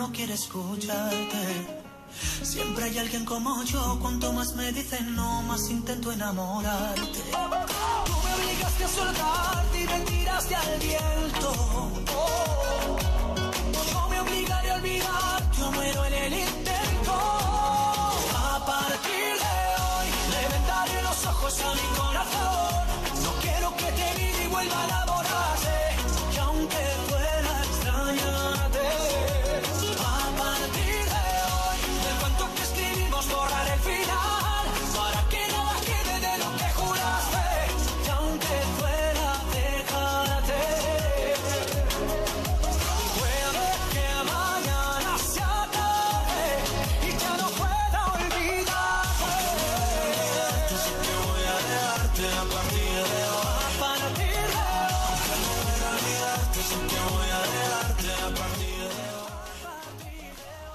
no quiere escucharte. Siempre hay alguien como yo, cuanto más me dicen no, más intento enamorarte. Tú me obligaste a soltarte y me tiraste al viento. Yo me obligaré a olvidarte, yo muero en el intento. A partir de hoy, le vendaré los ojos a mi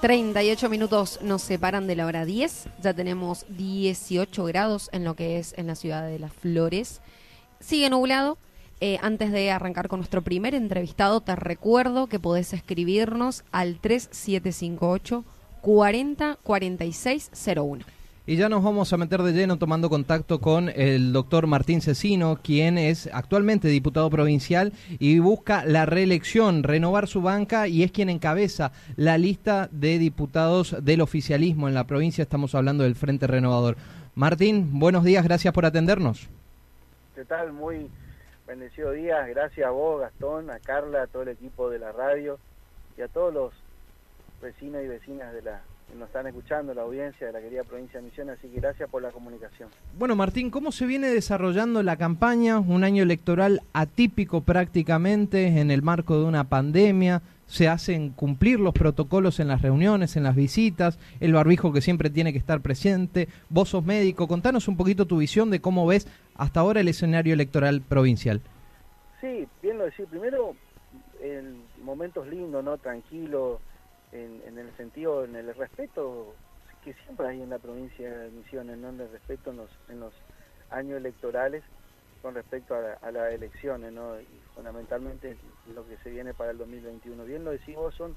38 minutos nos separan de la hora 10. Ya tenemos 18 grados en lo que es en la ciudad de Las Flores. Sigue nublado. Eh, antes de arrancar con nuestro primer entrevistado, te recuerdo que podés escribirnos al 3758 40 46 01. Y ya nos vamos a meter de lleno tomando contacto con el doctor Martín Cecino, quien es actualmente diputado provincial y busca la reelección, renovar su banca y es quien encabeza la lista de diputados del oficialismo en la provincia. Estamos hablando del Frente Renovador. Martín, buenos días, gracias por atendernos. ¿Qué tal? Muy bendecido día. Gracias a vos, Gastón, a Carla, a todo el equipo de la radio y a todos los vecinos y vecinas de la nos están escuchando, la audiencia de la querida provincia de Misiones. Así que gracias por la comunicación. Bueno, Martín, ¿cómo se viene desarrollando la campaña? Un año electoral atípico prácticamente en el marco de una pandemia. Se hacen cumplir los protocolos en las reuniones, en las visitas, el barbijo que siempre tiene que estar presente. Vos sos médico, contanos un poquito tu visión de cómo ves hasta ahora el escenario electoral provincial. Sí, bien lo decir. Primero, el momentos lindos, ¿no? Tranquilos, en, el sentido, en el respeto que siempre hay en la provincia de Misiones, ¿no? En el respeto en los, años electorales con respecto a, la- a las elecciones, ¿no? Y fundamentalmente lo que se viene para el 2021. Bien lo decís vos, son,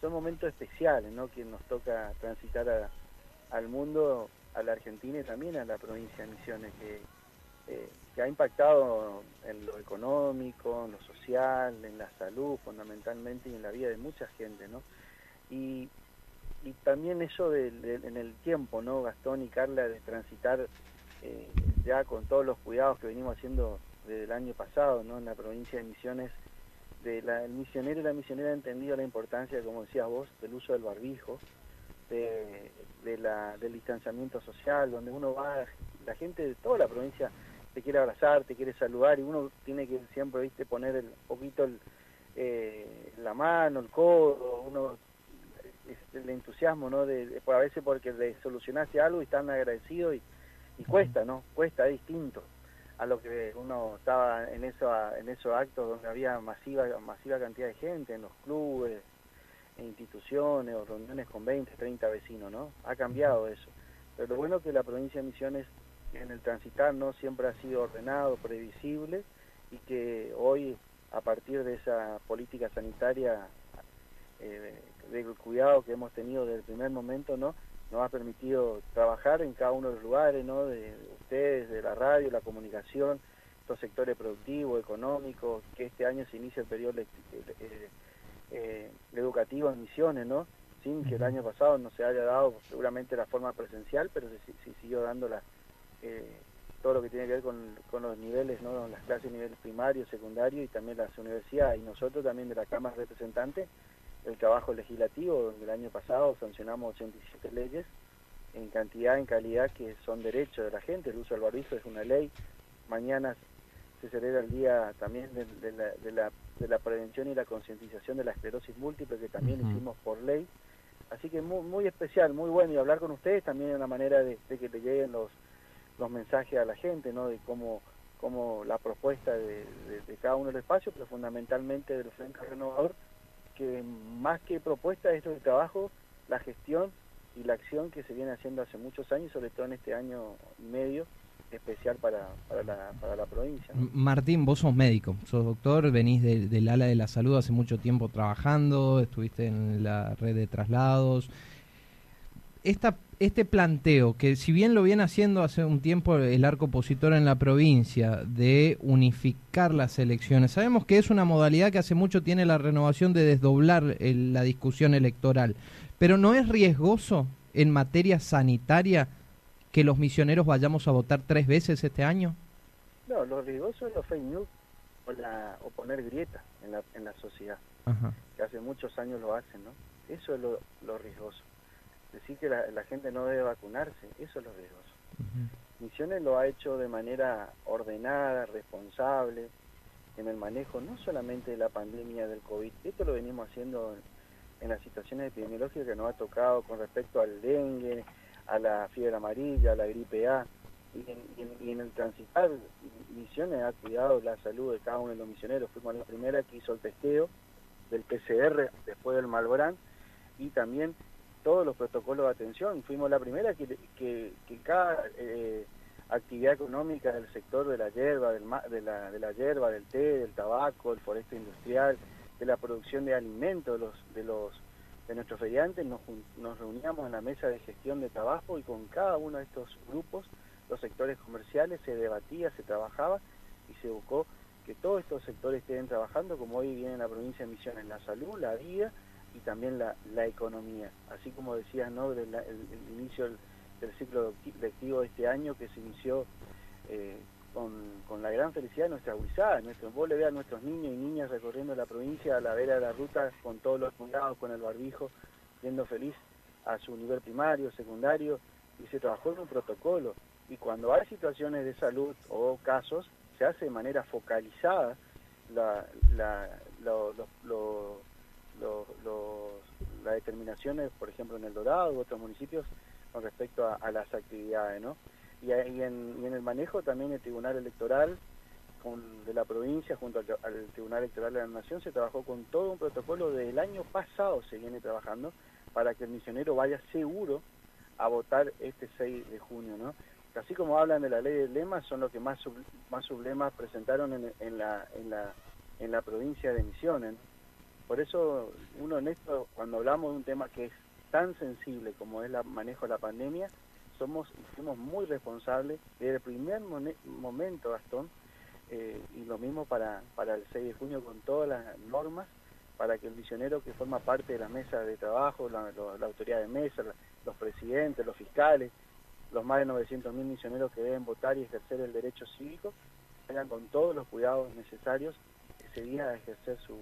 son momentos especiales, ¿no? Que nos toca transitar al mundo, a la Argentina y también a la provincia de Misiones, que, eh, que ha impactado en lo económico, en lo social, en la salud fundamentalmente y en la vida de mucha gente, ¿no? Y, y también eso de, en el tiempo, ¿no, Gastón y Carla, de transitar eh, ya con todos los cuidados que venimos haciendo desde el año pasado, ¿no? En la provincia de Misiones, de la, el misionero y la misionera ha entendido la importancia, como decías vos, del uso del barbijo, de, la, del distanciamiento social, donde uno va, la gente de toda la provincia te quiere abrazar, te quiere saludar y uno tiene que siempre, viste, poner el poquito el, eh, la mano, el codo, uno el entusiasmo, ¿no? De, de- por a veces porque le solucionaste algo y están agradecidos y, y cuesta, ¿no? Cuesta, es distinto a lo que uno estaba en eso, en esos actos donde había masiva masiva cantidad de gente, en los clubes, en instituciones o reuniones con 20, 30 vecinos, ¿no? Ha cambiado eso. Pero lo bueno es que la provincia de Misiones en el transitar no siempre ha sido ordenado, previsible y que hoy a partir de esa política sanitaria eh, de cuidado que hemos tenido desde el primer momento, ¿no? Nos ha permitido trabajar en cada uno de los lugares, ¿no? De, de ustedes, de la radio, la comunicación, los sectores productivos, económicos, que este año se inicia el periodo eh, eh, educativo en Misiones, ¿no? Sin que el año pasado no se haya dado seguramente la forma presencial, pero se, siguió dando la, eh, todo lo que tiene que ver con, con los niveles, ¿no? Las clases nivel primario, secundario y también las universidades y nosotros también de la Cámara de Representantes el trabajo legislativo, donde el año pasado sancionamos 87 leyes en cantidad, en calidad, que son derechos de la gente. El uso del barbijo es una ley. Mañana se celebra el día también de, de la, de, la, de la prevención y la concientización de la esclerosis múltiple, que también hicimos por ley. Así que muy, muy especial, muy bueno. Y hablar con ustedes también es una manera de, que le lleguen los, los mensajes a la gente, ¿no? De cómo, cómo la propuesta de, cada uno de los espacios, pero fundamentalmente del Frente Renovador, que más que propuesta es el trabajo, la gestión y la acción que se viene haciendo hace muchos años, sobre todo en este año y medio, especial para, para, la, provincia. Martín, vos sos médico, sos doctor, venís del ala de la salud hace mucho tiempo trabajando, estuviste en la red de traslados. Esta, este planteo, que si bien lo viene haciendo hace un tiempo el arco opositor en la provincia, de unificar las elecciones, sabemos que es una modalidad que hace mucho tiene la renovación de desdoblar la discusión electoral, pero ¿no es riesgoso en materia sanitaria que los misioneros vayamos a votar tres veces este año? No, lo riesgoso es los fake news o, la, o poner grieta en la, en la sociedad, que hace muchos años lo hacen, ¿no? Eso es lo, lo riesgoso. Decir que la, la, gente no debe vacunarse, eso es lo riesgoso. Misiones lo ha hecho de manera ordenada, responsable, en el manejo no solamente de la pandemia del COVID, esto lo venimos haciendo en, en las situaciones epidemiológicas que nos ha tocado con respecto al dengue, a la fiebre amarilla, a la gripe A, y en, el transitar misiones ha cuidado la salud de cada uno de los misioneros. Fuimos la primera que hizo el testeo del PCR después del Malbrán y también todos los protocolos de atención. Fuimos la primera que, que, cada eh, actividad económica del sector de la hierba, del, de, la, de la hierba, del té, del tabaco, el foreste industrial, de la producción de alimentos de los, de nuestros feriantes nos, nos reuníamos en la mesa de gestión de trabajo y con cada uno de estos grupos, los sectores comerciales, se debatía, se trabajaba y se buscó que todos estos sectores estén trabajando, como hoy viene en la provincia de Misiones, la salud, la vida y también la, economía. Así como decías, ¿no? El, inicio del, del, ciclo lectivo de este año que se inició eh, con, con, la gran felicidad de nuestra guisada. Nuestro, vos le veas a nuestros niños y niñas recorriendo la provincia a la vera de la ruta con todos los cuidados, con el barbijo, siendo feliz a su nivel primario, secundario, y se trabajó en un protocolo. Y cuando hay situaciones de salud o casos, se hace de manera focalizada lo, determinaciones, por ejemplo, en El Dorado u otros municipios, con respecto a, las actividades, ¿no? y, en, y en el manejo también el Tribunal Electoral de la provincia junto al, Tribunal Electoral de la Nación se trabajó con todo un protocolo del año pasado se viene trabajando para que el misionero vaya seguro a votar este 6 de junio, ¿no? Así como hablan de la ley de lemas, son los que más más sublemas presentaron en, en, la, en, la, en la provincia de Misiones. Por eso, uno en esto, cuando hablamos de un tema que es tan sensible como es el manejo de la pandemia, somos fuimos muy responsables desde el primer momento, Gastón, eh, y lo mismo para, para el 6 de junio con todas las normas para que el misionero que forma parte de la mesa de trabajo, la, autoridad de mesa, los presidentes, los fiscales, los más de 900.000 misioneros que deben votar y ejercer el derecho cívico, tengan con todos los cuidados necesarios ese día a ejercer su,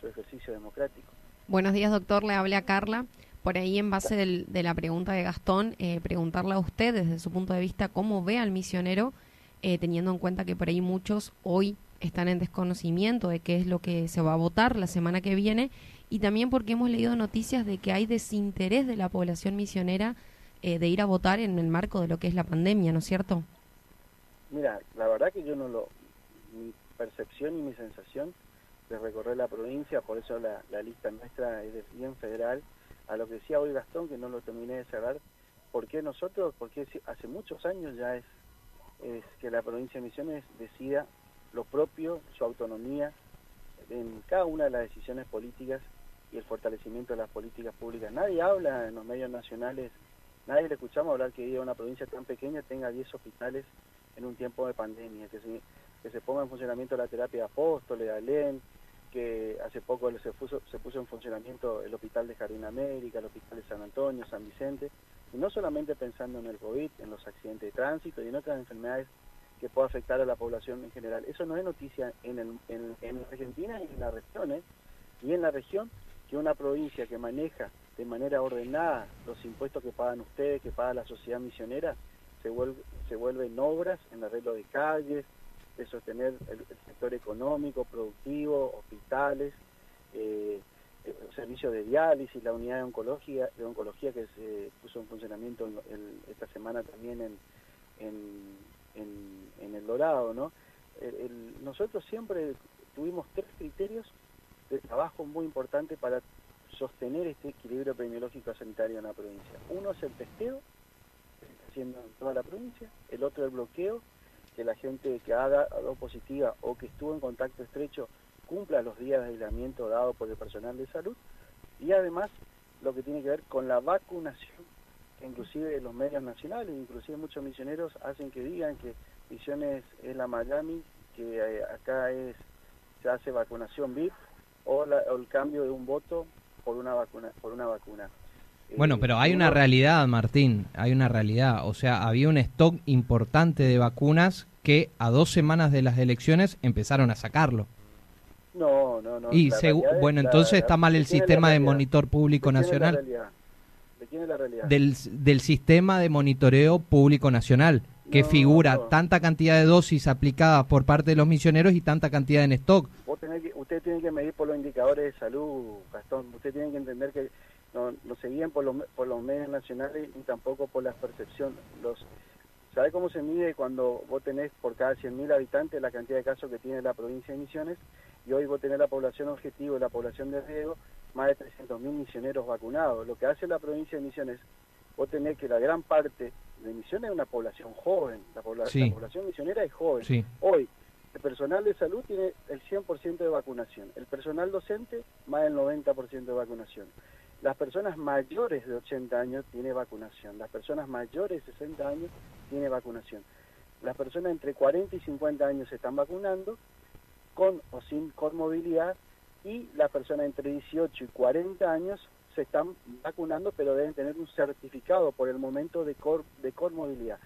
su ejercicio democrático. Buenos días, doctor. Le habla Carla por ahí en base del, de la pregunta de Gastón, eh, preguntarle a usted desde su punto de vista cómo ve al misionero, eh, teniendo en cuenta que por ahí muchos hoy están en desconocimiento de qué es lo que se va a votar la semana que viene y también porque hemos leído noticias de que hay desinterés de la población misionera eh, de ir a votar en el marco de lo que es la pandemia, ¿no es cierto? Mira, la verdad que yo no lo, mi percepción y mi sensación de recorrer la provincia, por eso la, la lista nuestra es de bien federal, a lo que decía hoy Gastón, que no lo terminé de cerrar, porque nosotros, porque hace muchos años ya es, es que la provincia de Misiones decida lo propio, su autonomía en cada una de las decisiones políticas y el fortalecimiento de las políticas públicas. Nadie habla en los medios nacionales, nadie le escuchamos hablar que una provincia tan pequeña tenga 10 hospitales en un tiempo de pandemia, que se, que se ponga en funcionamiento la terapia de apóstoles, ALEN, que hace poco se puso, se puso en funcionamiento el hospital de Jardín América, el hospital de San Antonio, San Vicente, y no solamente pensando en el COVID, en los accidentes de tránsito y en otras enfermedades que pueda afectar a la población en general. Eso no es noticia en, el, en, en Argentina y en la región, ¿eh? y en la región que una provincia que maneja de manera ordenada los impuestos que pagan ustedes, que paga la sociedad misionera, se vuelve, se vuelve en obras, en arreglo de calles, de sostener el, sector económico, productivo, hospitales, eh, servicios de diálisis, la unidad de oncología, de oncología que se puso en funcionamiento esta semana también en, en, El Dorado. ¿no? nosotros siempre tuvimos tres criterios de trabajo muy importantes para sostener este equilibrio epidemiológico sanitario en la provincia. Uno es el testeo, haciendo en toda la provincia, el otro el bloqueo, que la gente que ha dado positiva o que estuvo en contacto estrecho cumpla los días de aislamiento dado por el personal de salud, y además lo que tiene que ver con la vacunación, que inclusive los medios nacionales, inclusive muchos misioneros hacen que digan que Misiones es la Miami, que eh, acá es se hace vacunación VIP o, o el cambio de un voto por una vacuna por una vacuna. Bueno, Eh, pero hay una realidad, Martín, hay una realidad. O sea, había un stock importante de vacunas que a dos semanas de las elecciones empezaron a sacarlo. No, no, no. Y es bueno, entonces la- está mal ¿de el sistema de monitor público ¿De quién es la nacional? ¿De quién es la realidad? del, del sistema de monitoreo público nacional, que No, figura no. tanta cantidad de dosis aplicadas por parte de los misioneros y tanta cantidad en stock. Vos tenés que, usted tiene que medir por los indicadores de salud, Gastón. Usted tiene que entender que no, no se guían por los, por los medios nacionales ni tampoco por la percepción. Los, ¿Sabe cómo se mide cuando vos tenés por cada 100.000 habitantes la cantidad de casos que tiene la provincia de Misiones? Y hoy vos tenés la población objetivo y la población de riesgo, más de 300.000 misioneros vacunados. Lo que hace la provincia de Misiones, vos tenés que la gran parte de Misiones es una población joven. La, pobla- Sí. la población misionera es joven. Sí. Hoy, el personal de salud tiene el 100% de vacunación. El personal docente, más del 90% de vacunación. Las personas mayores de 80 años tiene vacunación. Las personas mayores de 60 años tiene vacunación. Las personas entre 40 y 50 años se están vacunando con o sin comorbilidad y las personas entre 18 y 40 años se están vacunando pero deben tener un certificado por el momento de, cor, de comorbilidad.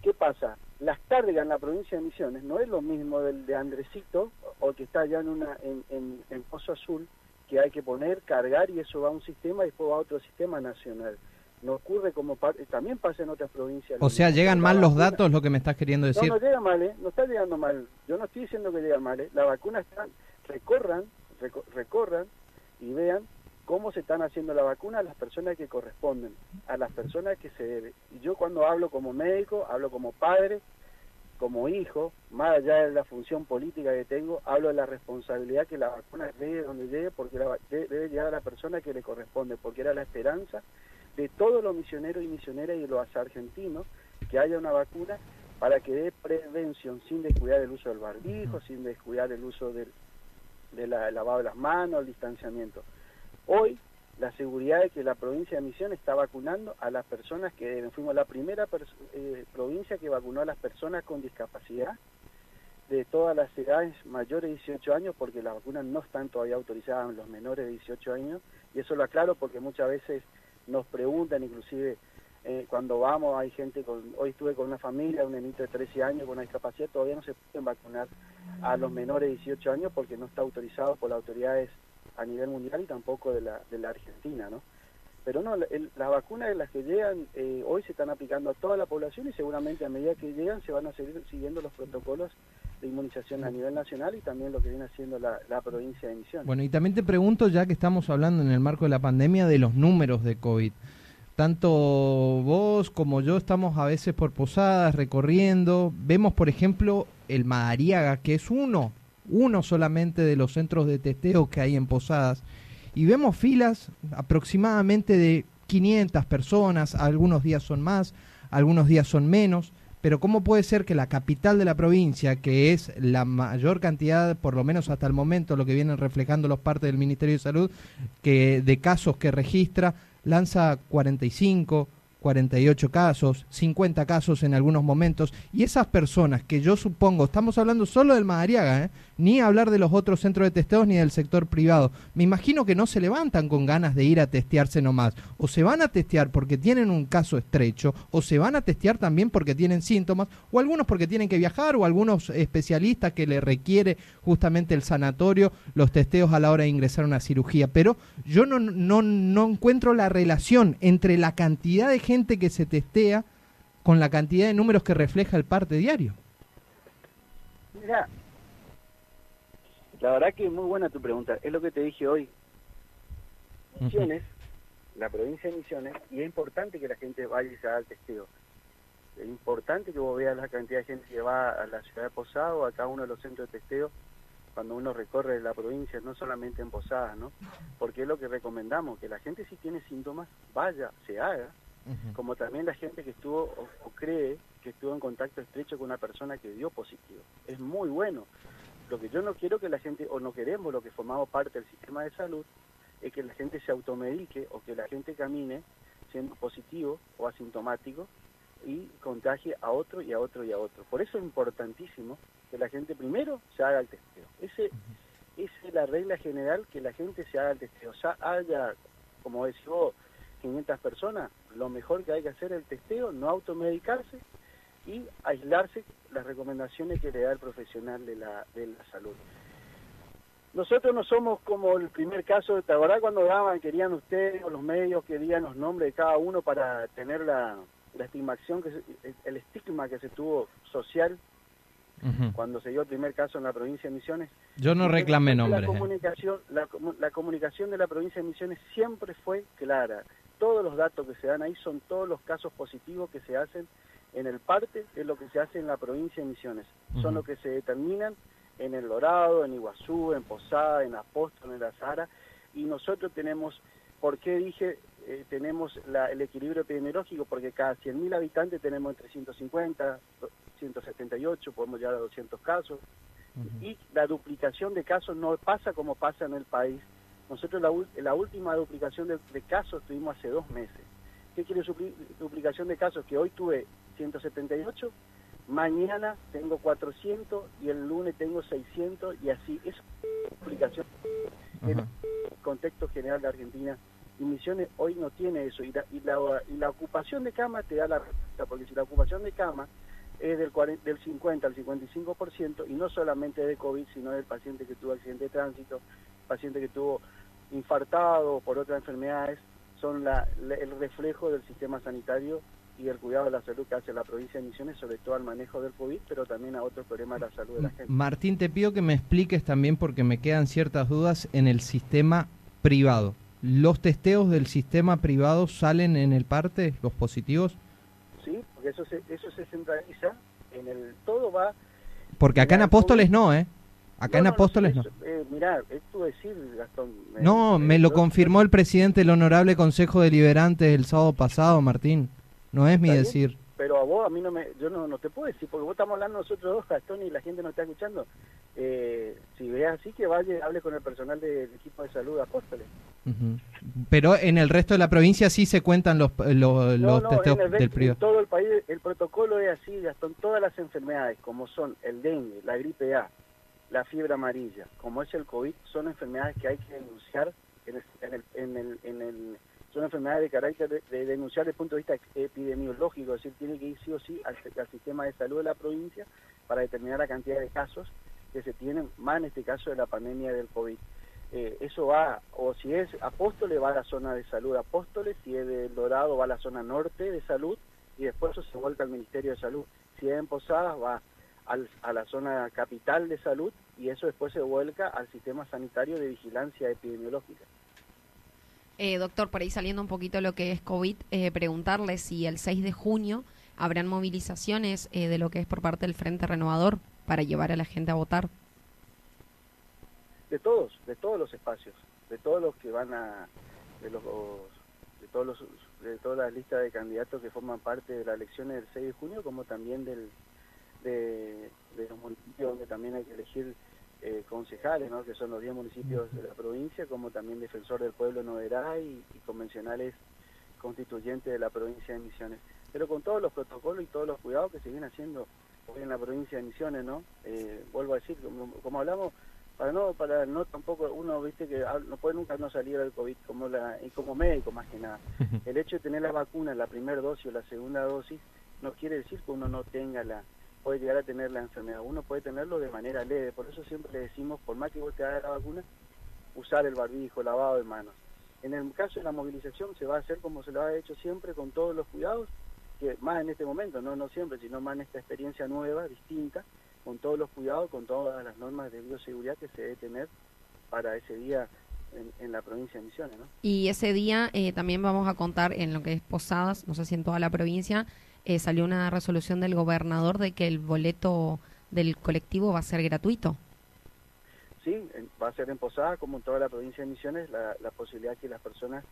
¿Qué pasa? Las cargas en la provincia de Misiones no es lo mismo del de Andresito o que está allá en, una, en, en Pozo Azul, que hay que poner, cargar y eso va a un sistema y después va a otro sistema nacional. No ocurre como par- también pasa en otras provincias. O sea, llegan mal los datos, lo que me estás queriendo no, decir. no llega mal, ¿eh? No está llegando mal. Yo no estoy diciendo que llega mal, ¿eh? La vacuna está... Recorran, reco- recorran y vean cómo se están haciendo la vacuna a las personas que corresponden, a las personas que se debe. Y yo cuando hablo como médico, hablo como padre, como hijo, más allá de la función política que tengo, hablo de la responsabilidad que la vacuna llegue donde llegue, porque la debe llegar a la persona que le corresponde, porque era la esperanza de todos los misioneros y misioneras y los argentinos que haya una vacuna para que dé prevención sin descuidar el uso del barbijo, sin descuidar el uso del, de la lavado de las manos, el distanciamiento. Hoy la seguridad de que la provincia de Misiones está vacunando a las personas que deben. Fuimos la primera eh, provincia que vacunó a las personas con discapacidad de todas las edades mayores de 18 años porque las vacunas no están todavía autorizadas en los menores de 18 años y eso lo aclaro porque muchas veces nos preguntan inclusive eh, cuando vamos hay gente con hoy estuve con una familia un nenito de 13 años con una discapacidad todavía no se pueden vacunar a los menores de 18 años porque no está autorizado por las autoridades a nivel mundial y tampoco de la de la Argentina no pero no, el- las vacunas de las que llegan eh, hoy se están aplicando a toda la población y seguramente a medida que llegan se van a seguir siguiendo los protocolos de inmunización a nivel nacional y también lo que viene haciendo la, la provincia de Misiones. Bueno, y también te pregunto, ya que estamos hablando en el marco de la pandemia, de los números de COVID. Tanto vos como yo estamos a veces por posadas, recorriendo. Vemos, por ejemplo, el Madariaga, que es uno, uno solamente de los centros de testeo que hay en posadas. Y vemos filas aproximadamente de 500 personas, algunos días son más, algunos días son menos. Pero ¿cómo puede ser que la capital de la provincia, que es la mayor cantidad, por lo menos hasta el momento, lo que vienen reflejando los partes del Ministerio de Salud, que de casos que registra, lanza 45, 48 casos, 50 casos en algunos momentos, y esas personas que yo supongo, estamos hablando solo del Madariaga, ¿eh? ni hablar de los otros centros de testeos ni del sector privado, me imagino que no se levantan con ganas de ir a testearse nomás, o se van a testear porque tienen un caso estrecho, o se van a testear también porque tienen síntomas, o algunos porque tienen que viajar, o algunos especialistas que le requiere justamente el sanatorio los testeos a la hora de ingresar a una cirugía, pero yo no, no, no encuentro la relación entre la cantidad de gente que se testea con la cantidad de números que refleja el parte diario. Mira, la verdad que es muy buena tu pregunta. Es lo que te dije hoy. Misiones, la provincia de Misiones, y es importante que la gente vaya y se haga el testeo. Es importante que vos veas la cantidad de gente que va a la ciudad de Posada o a cada uno de los centros de testeo cuando uno recorre la provincia, no solamente en Posadas, ¿no? Porque es lo que recomendamos, que la gente si tiene síntomas, vaya, se haga, como también la gente que estuvo o, cree que estuvo en contacto estrecho con una persona que dio positivo. Es muy bueno. Lo que yo no quiero que la gente, o no queremos, lo que formamos parte del sistema de salud, es que la gente se automedique o que la gente camine siendo positivo o asintomático y contagie a otro y a otro y a otro. Por eso es importantísimo que la gente primero se haga el testeo. Ese, esa es la regla general, que la gente se haga el testeo. O sea, haya, como decís vos, 500 personas, lo mejor que hay que hacer es el testeo, no automedicarse y aislarse las recomendaciones que le da el profesional de la, de la salud. Nosotros no somos como el primer caso, ¿te acordás cuando daban, querían ustedes o los medios que digan los nombres de cada uno para tener la, la estimación, que el estigma que se tuvo social cuando se dio el primer caso en la provincia de Misiones? Yo no reclamé nombres. La eh. comunicación, la comunicación de la provincia de Misiones siempre fue clara todos los datos que se dan ahí son todos los casos positivos que se hacen en el parte, es lo que se hace en la provincia de Misiones. Son los que se determinan en El Dorado, en Iguazú, en Posada, en Apóstol, en La Sara, y nosotros tenemos, ¿por qué dije eh, tenemos el equilibrio epidemiológico? Porque cada 100.000 habitantes tenemos entre 150, 178, podemos llegar a 200 casos, y la duplicación de casos no pasa como pasa en el país, nosotros la, la última duplicación de, casos tuvimos hace dos meses. ¿Qué quiere duplicación de casos? Que hoy tuve 178, mañana tengo 400 y el lunes tengo 600 y así. Es duplicación en el contexto general de Argentina. Y Misiones hoy no tiene eso. Y la, y la, ocupación de cama te da la respuesta, porque si la ocupación de cama es del, 40, del 50 al 55% y no solamente de COVID, sino del paciente que tuvo accidente de tránsito, paciente que tuvo infartado por otras enfermedades, son el reflejo del sistema sanitario y el cuidado de la salud que hace la provincia de Misiones, sobre todo al manejo del COVID, pero también a otros problemas de la salud de la gente. Martín, te pido que me expliques también, porque me quedan ciertas dudas, en el sistema privado. ¿Los testeos del sistema privado salen en el parte, los positivos? Sí, porque eso se, eso se centraliza, en el todo va... Porque acá en Apóstoles no, ¿eh? Acá en Apóstoles no. Eh, mirá, esto decir, Gastón. no, me lo confirmó el presidente del Honorable Consejo Deliberante el sábado pasado, Martín. No es mi decir. Pero a vos, a mí no me. Yo no, no te puedo decir, porque vos estamos hablando nosotros dos, Gastón, y la gente no está escuchando. Eh, si ve así, que vaya hable con el personal del equipo de salud de Apóstoles. Pero en el resto de la provincia sí se cuentan los, los, los testeos del. En todo el país, el protocolo es así, Gastón. Todas las enfermedades, como son el dengue, la gripe A, la fiebre amarilla, como es el COVID, son enfermedades que hay que denunciar en el, en el, en el, son enfermedades de carácter de, denunciar desde el punto de vista epidemiológico, es decir, tiene que ir sí o sí al, sistema de salud de la provincia para determinar la cantidad de casos que se tienen, más en este caso de la pandemia del COVID. Eh, eso va, o si es Apóstoles, va a la zona de salud Apóstoles, si es del Dorado, va a la zona norte de salud, y después eso se vuelve al Ministerio de Salud. Si es en Posadas, va a la zona capital de salud y eso después se vuelca al sistema sanitario de vigilancia epidemiológica. Eh, doctor, por ahí saliendo un poquito lo que es COVID, eh, preguntarle si el 6 de junio habrán movilizaciones eh, de lo que es por parte del Frente Renovador para llevar a la gente a votar. De todos, de todos los espacios, de todos los que van a, de los, de todos los, de toda la lista de candidatos que forman parte de las elecciones del 6 de junio, como también del de, los municipios donde también hay que elegir eh, concejales, ¿no? que son los 10 municipios de la provincia, como también defensor del pueblo Noverá y, y convencionales constituyentes de la provincia de Misiones. Pero con todos los protocolos y todos los cuidados que se vienen haciendo hoy en la provincia de Misiones, ¿no? Eh, vuelvo a decir, como, hablamos, para no para no tampoco uno viste que no puede nunca no salir del covid como la y como médico más que nada el hecho de tener la vacuna la primera dosis o la segunda dosis no quiere decir que uno no tenga la puede llegar a tener la enfermedad. Uno puede tenerlo de manera leve, por eso siempre le decimos, por más que vos te la vacuna, usar el barbijo, lavado de manos. En el caso de la movilización se va a hacer como se lo ha hecho siempre, con todos los cuidados, que más en este momento, no, no siempre, sino más en esta experiencia nueva, distinta, con todos los cuidados, con todas las normas de bioseguridad que se debe tener para ese día en, la provincia de Misiones. ¿no? Y ese día eh, también vamos a contar en lo que es Posadas, no sé si en toda la provincia, eh, salió una resolución del gobernador de que el boleto del colectivo va a ser gratuito. Sí, va a ser en Posada, como en toda la provincia de Misiones, la, posibilidad que las personas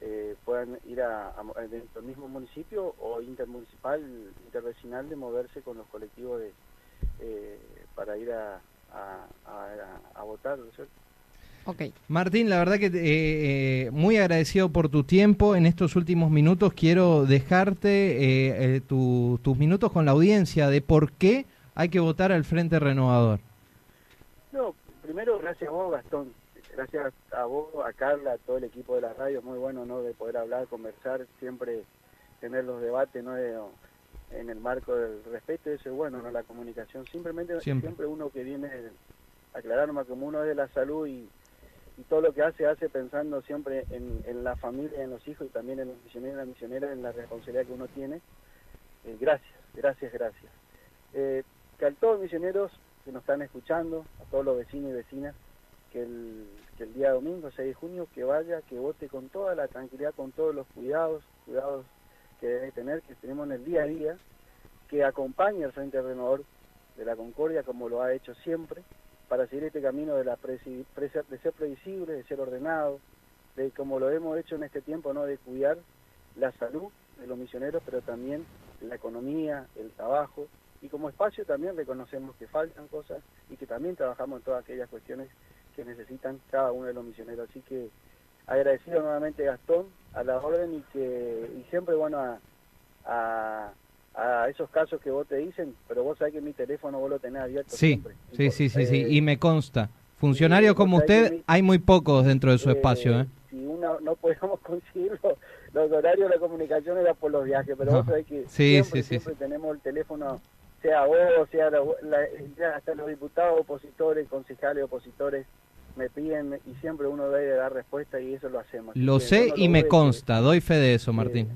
eh, puedan ir a, a- dentro del mismo municipio o intermunicipal, intervecinal, de moverse con los colectivos de, eh, para ir a, a- a votar, ¿no es cierto? Ok. Martín, la verdad que eh, eh, muy agradecido por tu tiempo. En estos últimos minutos quiero dejarte eh, eh, tu- tus minutos con la audiencia de por qué hay que votar al Frente Renovador. No, primero gracias a vos, Gastón. Gracias a vos, a Carla, a todo el equipo de la radio. Es muy bueno, ¿no? De poder hablar, conversar, siempre tener los debates, ¿no? De- en el marco del respeto, eso es bueno, ¿no? La comunicación. Simplemente, Siempre. siempre, uno que viene a aclarar más como uno es de la salud y, y todo lo que hace, hace pensando siempre en, la familia, en los hijos y también en los misioneros y las misioneras, en la responsabilidad que uno tiene. Eh, gracias, gracias, gracias. Eh, que a todos los misioneros que nos están escuchando, a todos los vecinos y vecinas, que el, que el día domingo 6 de junio, que vaya, que vote con toda la tranquilidad, con todos los cuidados, cuidados que debe tener, que tenemos en el día a día, que acompañe al Frente Renovador de la Concordia como lo ha hecho siempre, para seguir este camino de, ser previsible, de ser ordenado, de como lo hemos hecho en este tiempo, no de cuidar la salud de los misioneros, pero también la economía, el trabajo, y como espacio también reconocemos que faltan cosas y que también trabajamos en todas aquellas cuestiones que necesitan cada uno de los misioneros. Así que agradecido nuevamente Gastón a la orden y que siempre bueno a, a esos casos que vos te dicen, pero vos sabés que mi teléfono vos lo tenés abierto Sí, siempre. sí, sí, sí, sí, Eh, y me consta. Funcionarios sí, como usted mi- hay muy pocos dentro de su eh, espacio. ¿eh? Si uno no podemos conseguir los, horarios de la comunicación era por los viajes, pero No. vos sabés que Sí, siempre, tenemos el teléfono, sea vos, sea la- hasta los diputados opositores, concejales opositores, me piden y siempre uno debe dar respuesta y eso lo hacemos. Lo que sé no y me consta, doy fe de eso, Martín.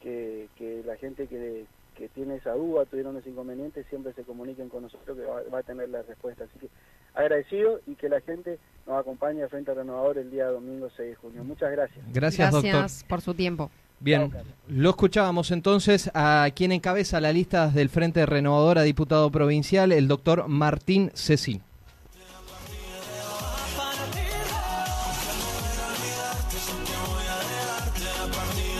Que, que la gente que, que tiene esa duda, tuvieron ese inconveniente, siempre se comuniquen con nosotros que va, va a tener la respuesta. Así que agradecido y que la gente nos acompañe al Frente Renovador el día domingo 6 de junio. Muchas gracias. Gracias, doctor. Gracias por su tiempo. Bien, Chao, lo escuchábamos entonces a quien encabeza la lista del Frente Renovador a diputado provincial, el doctor Martín Cecín.